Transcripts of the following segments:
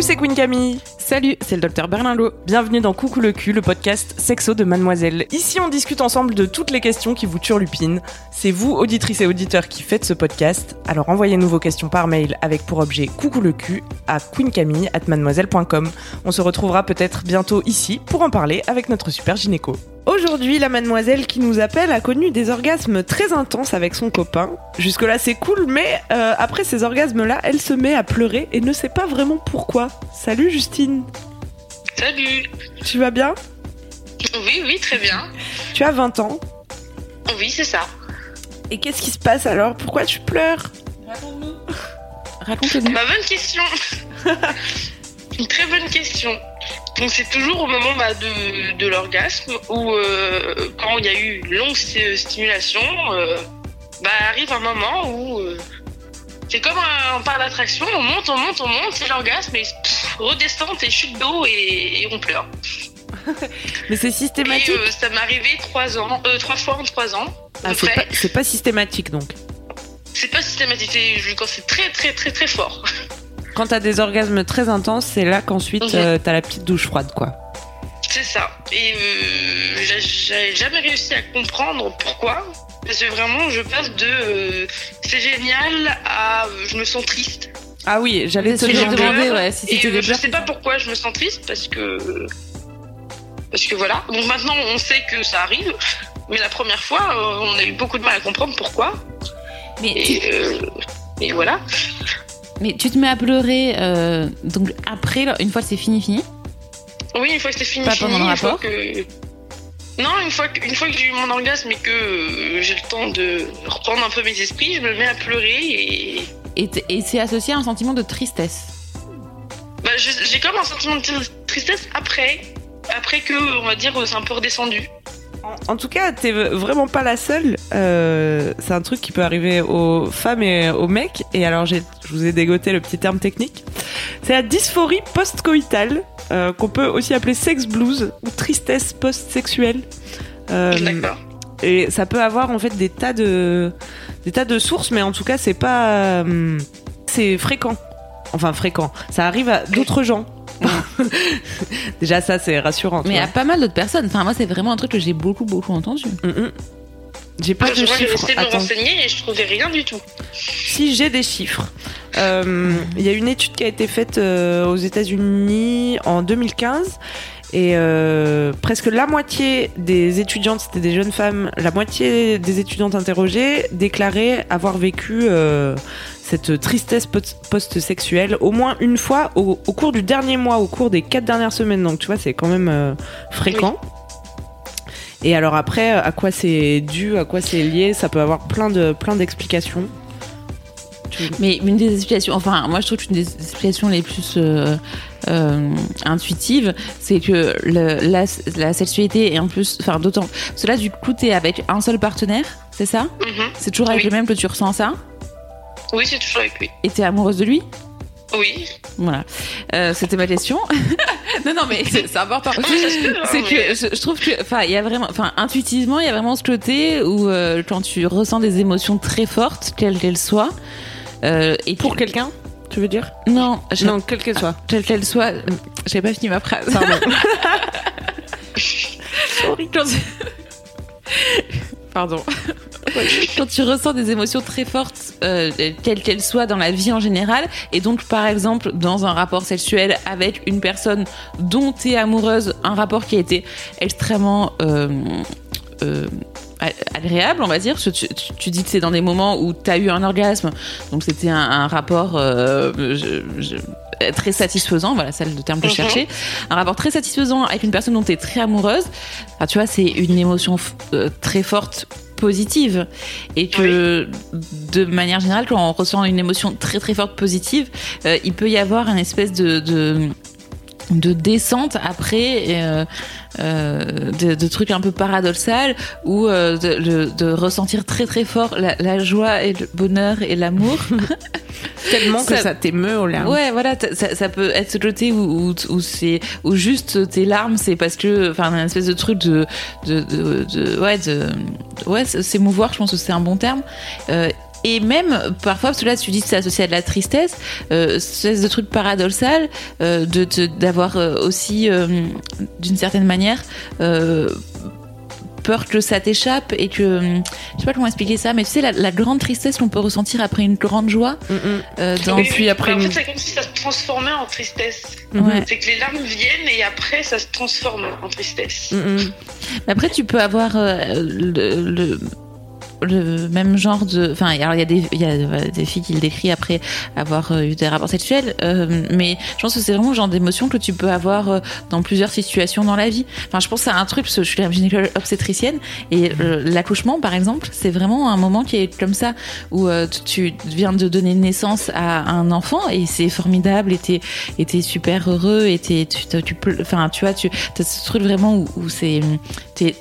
C'est Queen Camille. Salut, c'est le docteur Berlinlot. Bienvenue dans Coucou le cul, le podcast sexo de Mademoiselle. Ici, on discute ensemble de toutes les questions qui vous turlupinent. C'est vous, auditrices et auditeurs, qui faites ce podcast. Alors envoyez-nous vos questions par mail avec pour objet Coucou le cul à queencamille@mademoiselle.com. On se retrouvera peut-être bientôt ici pour en parler avec notre super gynéco. Aujourd'hui, la mademoiselle qui nous appelle a connu des orgasmes très intenses avec son copain. Jusque-là, c'est cool, mais euh, après ces orgasmes-là, elle se met à pleurer et ne sait pas vraiment pourquoi. Salut Justine. Salut. Tu vas bien? Oui, oui, très bien. Tu as 20 ans. Oui, c'est ça. Et qu'est-ce qui se passe alors? Pourquoi tu pleures? Raconte-nous. Raconte-nous. Ma bonne question. Une très bonne question. Donc c'est toujours au moment bah, de, de l'orgasme où euh, quand il y a eu une longue sti- stimulation, euh, bah arrive un moment où euh, c'est comme un, parc d'attraction, on monte, on monte, on monte, c'est l'orgasme et pff, redescente et chute d'eau et, et on pleure. Mais c'est Et systématique euh, ça m'est arrivé trois ans, euh, trois fois en trois ans. Ah, c'est pas, systématique donc. C'est pas systématique, c'est quand c'est très très très très fort. Quand t'as des orgasmes très intenses, c'est là qu'ensuite euh, t'as la petite douche froide quoi. C'est ça. Et j'ai jamais réussi à comprendre pourquoi. Parce que vraiment, je passe de euh, c'est génial à euh, je me sens triste. Ah oui, j'allais te demander. demandé ouais, si c'était des je sais pas pourquoi je me sens triste parce que parce que voilà. Donc maintenant, on sait que ça arrive. Mais la première fois, euh, on a eu beaucoup de mal à comprendre pourquoi. Mais tu, Et, euh, et voilà. mais tu te mets à pleurer euh, donc après, une fois que c'est fini, fini? Oui, une fois que c'est fini, Pas pendant fini, le une fois rapport que... Non, une fois que, une fois que j'ai eu mon orgasme et que euh, j'ai le temps de reprendre un peu mes esprits, je me mets à pleurer et Et, c'est associé à un sentiment de tristesse. bah, j'ai comme un sentiment de tri- tristesse après, après que, on va dire, c'est un peu redescendu. En tout cas, t'es vraiment pas la seule. Euh, c'est un truc qui peut arriver aux femmes et aux mecs. Et alors, j'ai, je vous ai dégoté le petit terme technique. C'est la dysphorie post-coïtale, euh, qu'on peut aussi appeler sex blues ou tristesse post-sexuelle. Euh, D'accord. et ça peut avoir en fait des tas de des tas de sources, mais en tout cas, c'est pas euh, c'est fréquent. Enfin fréquent. Ça arrive à d'autres gens. Déjà, ça c'est rassurant. Mais il y a vois. pas mal d'autres personnes. Enfin, moi, c'est vraiment un truc que j'ai beaucoup, beaucoup entendu. Mm. J'ai pas Moi, de j'ai chiffres. essayé de me renseigner et je trouvais rien du tout. Si j'ai des chiffres, Euh, il y a une étude qui a été faite euh, aux États-Unis en 2015 et euh, presque la moitié des étudiantes, c'était des jeunes femmes, la moitié des étudiantes interrogées déclaraient avoir vécu cette tristesse post- post-sexuelle au moins une fois au, au cours du dernier mois, au cours des quatre dernières semaines. Donc tu vois, c'est quand même fréquent. Et alors après, à quoi c'est dû, à quoi c'est lié, ça peut avoir plein de plein d'explications. Mais une des explications, enfin, moi je trouve qu'une des explications les plus euh, euh, intuitives, c'est que le, la, la sexualité est en plus, enfin, d'autant. Cela, du coup, t'es avec un seul partenaire, c'est ça? Mhm. C'est toujours avec Oui. le même que tu ressens ça? Oui, c'est toujours avec lui. Et t'es amoureuse de lui? Oui. Voilà. Euh, C'était ma question. non, non, mais c'est important. Ah, hein, C'est mais- que je, je trouve que, enfin, il y a vraiment, enfin, intuitivement, il y a vraiment ce côté où euh, quand tu ressens des émotions très fortes, quelles qu'elles soient, euh, et Pour tu- quelqu'un, tu veux dire? Non, je- Non, quelle qu'elle soit. quelle qu'elle soit, j'ai pas fini ma phrase. Pardon. Quand tu- Pardon. Quand tu ressens des émotions très fortes, euh, quelles qu'elles soient dans la vie en général, et donc par exemple dans un rapport sexuel avec une personne dont tu es amoureuse, un rapport qui a été extrêmement euh, euh, agréable, on va dire. Tu, tu- tu dis que c'est dans des moments où tu as eu un orgasme, donc c'était un, un rapport euh, je- je- très satisfaisant, voilà, c'est le terme que je Mhm. cherchais. Un rapport très satisfaisant avec une personne dont tu es très amoureuse. Enfin, tu vois, c'est une émotion euh, très forte positive. Et que de manière générale quand on ressent une émotion très très forte positive euh, il peut y avoir une espèce de, de de descente après euh, euh, de, de trucs un peu paradoxal ou euh, de, de- de ressentir très très fort la, la joie et le bonheur et l'amour Tellement que Ça- t'émeut aux larmes. Ouais, voilà, ça, ça peut être ce côté où, où, où c'est où juste tes larmes, c'est parce que, enfin, un espèce de truc de, de, de, de- ouais, de, ouais, c'est- s'émouvoir, je pense que c'est un bon terme. Et même parfois, parce que là tu dis que c'est associé à de la tristesse, euh, ce de truc paradoxal, euh, de d'avoir euh, aussi euh, d'une certaine manière euh, peur que ça t'échappe et que je sais pas comment expliquer ça, mais tu sais la, la grande tristesse qu'on peut ressentir après une grande joie. Mm, mm. euh, dans... Oui, puis après En une- fait, c'est comme si ça se transformait en tristesse. Ouais. C'est que les larmes viennent et après ça se transforme en tristesse. Mm, mm. Mais Après, tu peux avoir euh, le, le, le même genre de. Enfin, alors il y a des, il y a des filles qui le décrivent après avoir euh, eu des rapports sexuels, euh, mais je pense que c'est vraiment le genre d'émotion que tu peux avoir euh, dans plusieurs situations dans la vie. Enfin, je pense à un truc parce que je suis la gynécologue obstétricienne et euh, l'accouchement, par exemple, c'est vraiment un moment qui est comme ça où tu viens de donner naissance à un enfant et c'est formidable et t'es et t'es super heureux et t'es tu, tu, enfin tu vois tu as ce truc vraiment où, où c'est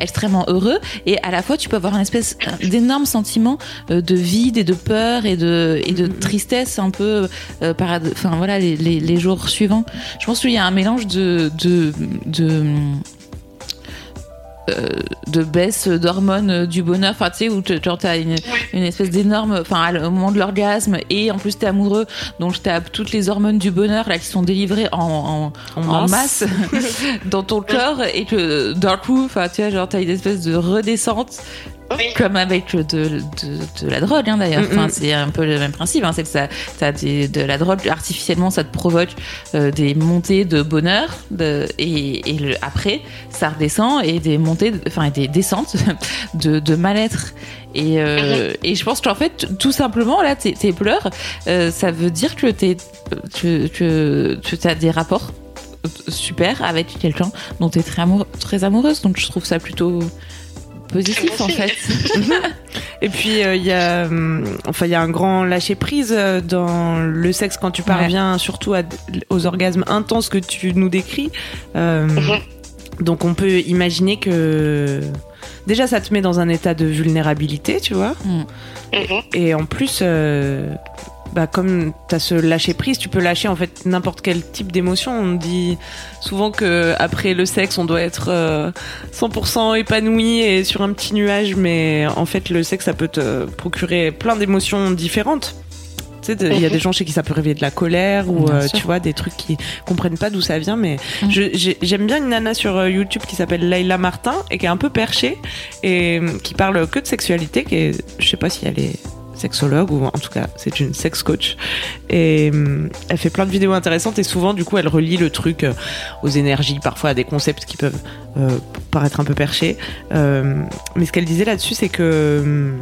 extrêmement heureux et à la fois tu peux avoir une espèce d'énorme sentiment euh, de vide et de peur et de tristesse un peu euh, parade enfin voilà les, jours suivants. Je pense qu'il y a un mélange de euh, de baisse d'hormones euh, du bonheur. Enfin tu sais où tu as une, espèce d'énorme enfin à- au moment de l'orgasme et en plus t'es amoureux donc t'as toutes les hormones du bonheur là qui sont délivrées en, en, en masse. dans ton corps et que d'un coup enfin tu vois genre t'as une espèce de redescente Oui. comme avec de, de, de la drogue hein, d'ailleurs. Mm, enfin c'est un peu le même principe hein, c'est que ça des, de la drogue artificiellement ça te provoque euh, des montées de bonheur de, et, et le, après ça redescend et des montées enfin des descentes de, de mal-être. Et, euh, et je pense qu'en fait tout simplement là tes, tes pleurs euh, ça veut dire que t'es que, que, que as des rapports super avec quelqu'un dont tu es très amoureuse. Donc je trouve ça plutôt positif en fait Et puis euh, il y a, hum, enfin il y a un grand lâcher prise euh, dans le sexe quand tu parviens surtout à, aux orgasmes intenses que tu nous décris. Euh, Mhm. Donc on peut imaginer que déjà ça te met dans un état de vulnérabilité, tu vois. Mhm. Et en plus, euh, bah, comme tu as ce lâcher prise, tu peux lâcher en fait n'importe quel type d'émotion. On dit souvent que après le sexe, on doit être euh, 100% épanoui et sur un petit nuage, mais en fait, le sexe, ça peut te procurer plein d'émotions différentes. Tu sais, de- il y a des gens chez qui ça peut réveiller de la colère ou euh, tu vois des trucs qui comprennent pas d'où ça vient. Mais j'ai- j'aime bien une nana sur euh, YouTube qui s'appelle Layla Martin et qui est un peu perchée et euh, qui parle que de sexualité. Qui est, je sais pas si elle est sexologue ou en tout cas c'est une sex coach et hum, elle fait plein de vidéos intéressantes et souvent du coup elle relie le truc euh, aux énergies parfois à des concepts qui peuvent euh, paraître un peu perchés Euh, mais ce qu'elle disait là-dessus c'est que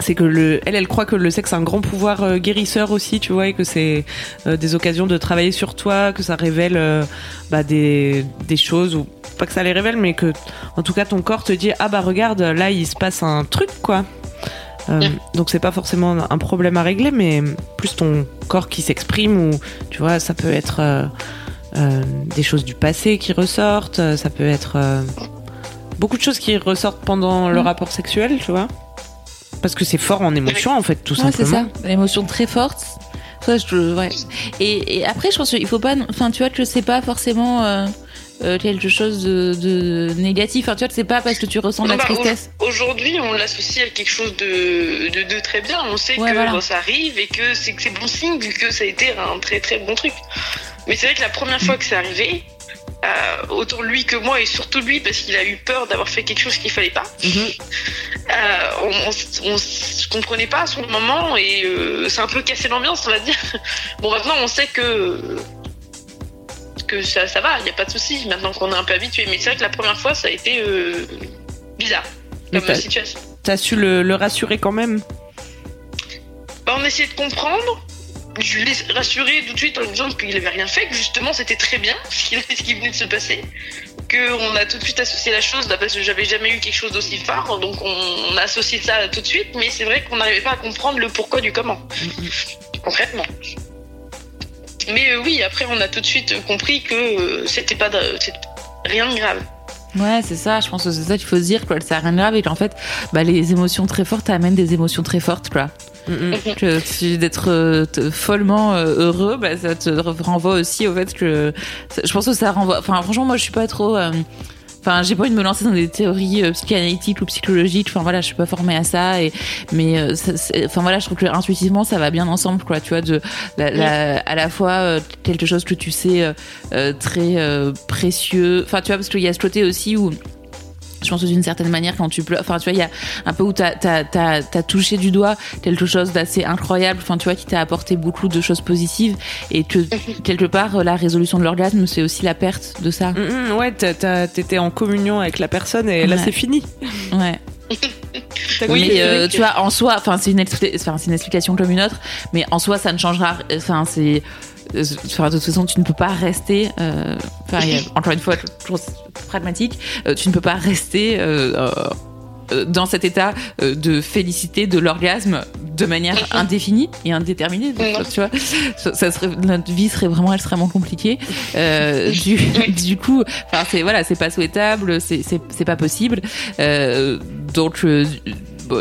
c'est que le, elle, elle croit que le sexe a un grand pouvoir euh, guérisseur aussi, tu vois, et que c'est euh, des occasions de travailler sur toi, que ça révèle euh, bah, des, des choses ou pas que ça les révèle, mais que en tout cas ton corps te dit ah bah regarde là il se passe un truc quoi. Euh, donc c'est pas forcément un problème à régler, mais plus ton corps qui s'exprime ou tu vois ça peut être euh, euh, des choses du passé qui ressortent, euh, ça peut être beaucoup de choses qui ressortent pendant le Mm. rapport sexuel, tu vois. Parce que c'est fort en émotion en fait tout Ouais, c'est simplement. ça. L'émotion très forte. Ça, je, ouais. et, et après, je pense qu'il faut pas. Enfin, tu vois, que c'est pas forcément euh, quelque chose de, de négatif. Enfin, tu vois, c'est pas parce que tu ressens de la Bah, tristesse. Aujourd'hui, on l'associe à quelque chose de, de, de très bien. On sait Ouais, que voilà. bon, ça arrive et que c'est bon signe vu que ça a été un très très bon truc. Mais c'est vrai que la première fois que c'est arrivé, euh, autant lui que moi et surtout lui parce qu'il a eu peur d'avoir fait quelque chose qu'il fallait pas. Mhm. Euh, on, on, on se comprenait pas à son moment et euh, c'est un peu cassé l'ambiance, on va dire. Bon, maintenant on sait que que ça, ça va, il n'y a pas de souci. Maintenant qu'on est un peu habitué, mais c'est vrai que la première fois ça a été euh, bizarre Mais comme t'as- situation. T'as su le, le rassurer quand même? Bah, on essayait de comprendre. Je l'ai rassuré tout de suite en lui disant qu'il avait rien fait, que justement c'était très bien ce qui, ce qui venait de se passer, qu'on a tout de suite associé la chose, là, parce que j'avais jamais eu quelque chose d'aussi phare, donc on, on a associé ça tout de suite, mais c'est vrai qu'on n'arrivait pas à comprendre le pourquoi du comment, concrètement. Mais euh, oui, après on a tout de suite compris que euh, c'était pas de- rien de grave. Ouais, c'est ça. Je pense que c'est ça qu'il faut se dire, quoi. A rien de grave et qu'en fait, bah, les émotions très fortes amènent des émotions très fortes, quoi. Que tu- d'être euh, follement euh, heureux, bah, ça te renvoie aussi au fait que je pense que ça renvoie. Enfin, franchement, moi, je suis pas trop. euh, Enfin, j'ai pas envie de me lancer dans des théories euh, psychanalytiques ou psychologiques. Enfin voilà, je suis pas formée à ça. Et mais, euh, ça, enfin voilà, je trouve que intuitivement, ça va bien ensemble, quoi. Tu vois, de la, la- à la fois euh, quelque chose que tu sais très euh, précieux. Enfin, tu vois, parce qu'il y a ce côté aussi où je pense que d'une certaine manière, quand tu pleures, enfin, tu vois, il y a un peu où t'as, t'as, t'as, t'as touché du doigt quelque chose d'assez incroyable, enfin, tu vois, qui t'a apporté beaucoup de choses positives et que, quelque part, la résolution de l'orgasme, c'est aussi la perte de ça. Mm, mm, ouais, t'étais en communion avec la personne et là c'est fini. Ouais. Oui, euh, tu vois, en soi, enfin, c'est une, expli- enfin, c'est une explication comme une autre, mais en soi, ça ne changera. Enfin, c'est. Euh, Enfin, de toute façon, tu ne peux pas rester. euh, Enfin, encore une fois, toujours pragmatique. euh, tu ne peux pas rester. euh, euh, euh, dans cet état euh, de félicité de l'orgasme de manière indéfinie et indéterminée tu vois ça serait notre vie serait vraiment extrêmement compliquée euh, du, du coup enfin c'est voilà c'est pas souhaitable c'est pas possible euh, donc euh,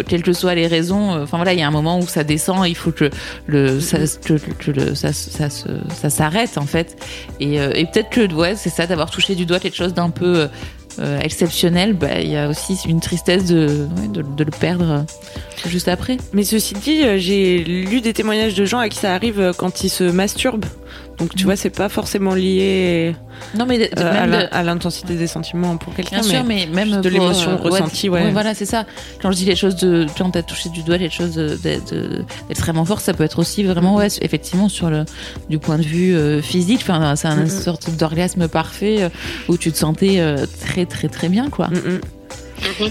quelles que soient les raisons euh, enfin voilà il y a un moment où ça descend il faut que le ça ça ça s'arrête en fait et, euh, et peut-être que ouais c'est ça d'avoir touché du doigt quelque chose d'un peu euh, euh, exceptionnel, bah, il y a aussi une tristesse de, de, de le perdre euh, juste après. Mais ceci dit, euh, j'ai lu des témoignages de gens à qui ça arrive euh, quand ils se masturbent. Donc tu vois, c'est pas forcément lié Non, mais de- euh, à de- l'intensité des sentiments pour quelqu'un. Bien sûr, mais même de l'émotion euh, ressentie, ouais. voilà, c'est ça. Quand je dis les choses de, quand t'as touché du doigt les choses de- de- d'extrêmement fort, ça peut être aussi vraiment, ouais, effectivement, sur le, du point de vue euh, physique. Enfin, c'est une sorte d'orgasme parfait euh, où tu te sentais euh, très, très, très bien, quoi. Mm.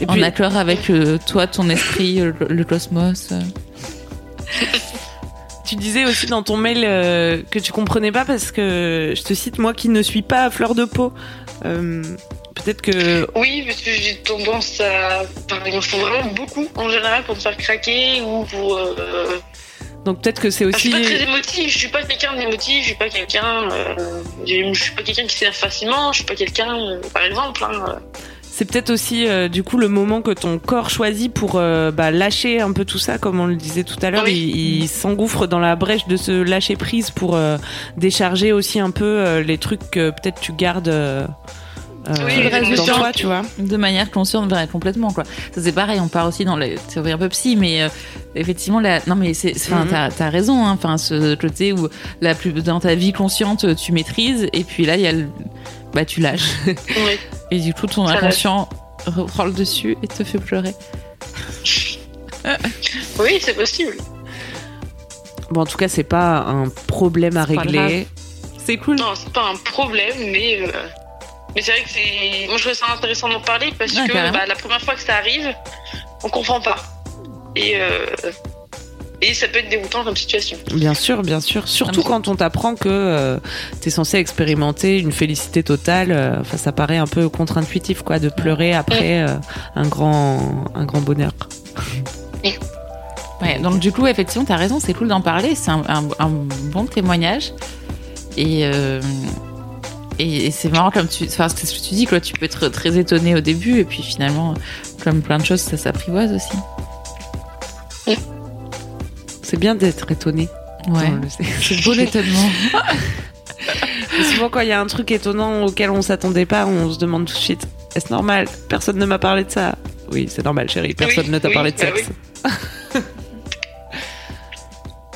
Et En puis- accord avec euh, toi, ton esprit, le, le cosmos. Tu disais aussi dans ton mail euh, que tu comprenais pas parce que je te cite moi qui ne suis pas à fleur de peau. Euh, Peut-être que Oui, parce que j'ai tendance à. Enfin, il me faut vraiment beaucoup en général pour me faire craquer ou pour. euh, donc peut-être que c'est enfin, je aussi suis pas très émotive, je suis pas quelqu'un d'émotif, je suis pas quelqu'un. euh, Je suis pas quelqu'un qui s'énerve facilement, je suis pas quelqu'un. Par exemple, hein, c'est peut-être aussi euh, du coup le moment que ton corps choisit pour euh, bah, lâcher un peu tout ça comme on le disait tout à l'heure. Oui. Il, il s'engouffre dans la brèche de se lâcher prise pour euh, décharger aussi un peu euh, les trucs que peut-être tu gardes. euh, euh, Oui, le reste du dans temps. toi, tu vois. de manière consciente complètement quoi ça c'est pareil on part aussi dans les théories un peu psy mais euh, effectivement la non mais c'est enfin Mhm. t'as as raison hein. enfin ce côté où la plus dans ta vie consciente tu maîtrises et puis là il y a le bah tu lâches oui. Et du coup ton inconscient reprend le dessus et te fait pleurer Oui, c'est possible. Bon, en tout cas, c'est pas un problème à régler. c'est cool Non, c'est pas un problème, mais. euh, Mais c'est vrai que c'est. Moi, je trouvais ça intéressant d'en parler parce que bah, la première fois que ça arrive, on comprend pas. Et. euh, Et ça peut être déroutant comme situation. Bien sûr, bien sûr. Surtout Ah, quand on t'apprend que euh, t'es censé expérimenter une félicité totale. euh, Enfin, ça paraît un peu contre-intuitif, quoi, de pleurer après euh, un grand, un grand bonheur. Ouais, donc du coup, effectivement, t'as raison, c'est cool d'en parler, c'est un, un- un bon témoignage. Et, euh, et, et c'est marrant comme tu... Enfin, ce que tu dis, quoi, tu peux être très étonné au début, et puis finalement, comme plein de choses, ça s'apprivoise aussi. C'est bien d'être étonné. Ouais, c'est beau l'étonnement. Souvent, quand il y a un truc étonnant auquel on s'attendait pas, on se demande tout de suite est-ce normal? Personne ne m'a parlé de ça. Oui, c'est normal, chérie. Personne Oui, ne t'a oui, parlé de bah sexe.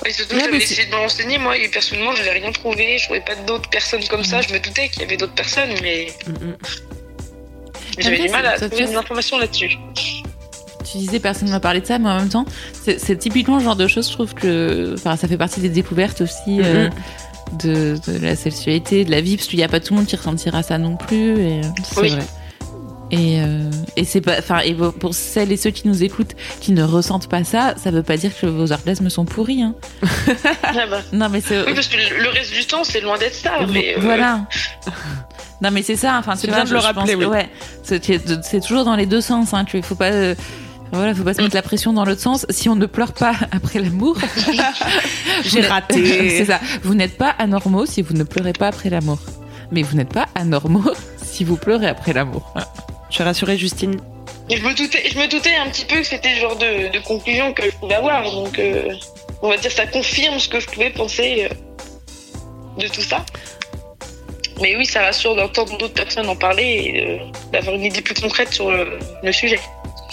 Et surtout, j'avais essayé de me renseigner, moi, et personnellement, je n'avais rien trouvé. Je trouvais pas d'autres personnes comme ça. Je me doutais qu'il y avait d'autres personnes, mais Mm, mm. j'avais Après, du mal à trouver des informations là-dessus. Tu disais personne ne m'a parlé de ça, mais en même temps, c'est c'est typiquement le genre de choses, je trouve que... Enfin, ça fait partie des découvertes aussi euh, de, de la sexualité, de la vie, parce qu'il n'y a pas tout le monde qui ressentira ça non plus. Et... C'est Oui. vrai. Et, euh, et c'est pas, enfin, et pour- celles et ceux qui nous écoutent, qui ne ressentent pas ça, ça veut pas dire que vos orgasmes sont pourris. Hein. Ah bah. Non, mais c'est Oui, parce que le reste du temps, c'est loin d'être ça. Mais, euh, voilà. Non, mais c'est ça. Enfin, C'est tu bien de le rappeler, oui. Ouais, c'est c'est toujours dans les deux sens. Hein, qu'il faut pas. euh, Voilà, faut pas se mettre la pression dans l'autre sens. Si on ne pleure pas après l'amour, J'ai raté. c'est ça. Vous n'êtes pas anormaux si vous ne pleurez pas après l'amour. Mais vous n'êtes pas anormaux si vous pleurez après l'amour. Je suis rassurée, Justine. Je me doutais, je me doutais un petit peu que c'était le genre de, de conclusion que je pouvais avoir. Donc, euh, on va dire, ça confirme ce que je pouvais penser euh, de tout ça. mais oui, ça rassure d'entendre d'autres personnes en parler et d'avoir une idée plus concrète sur le, sujet.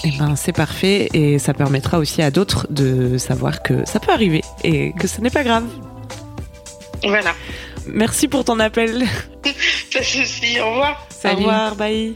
Eh ben, c'est parfait et ça permettra aussi à d'autres de savoir que ça peut arriver et que ce n'est pas grave. Voilà. Merci pour ton appel. Pas de soucis, au revoir. Au revoir, bye.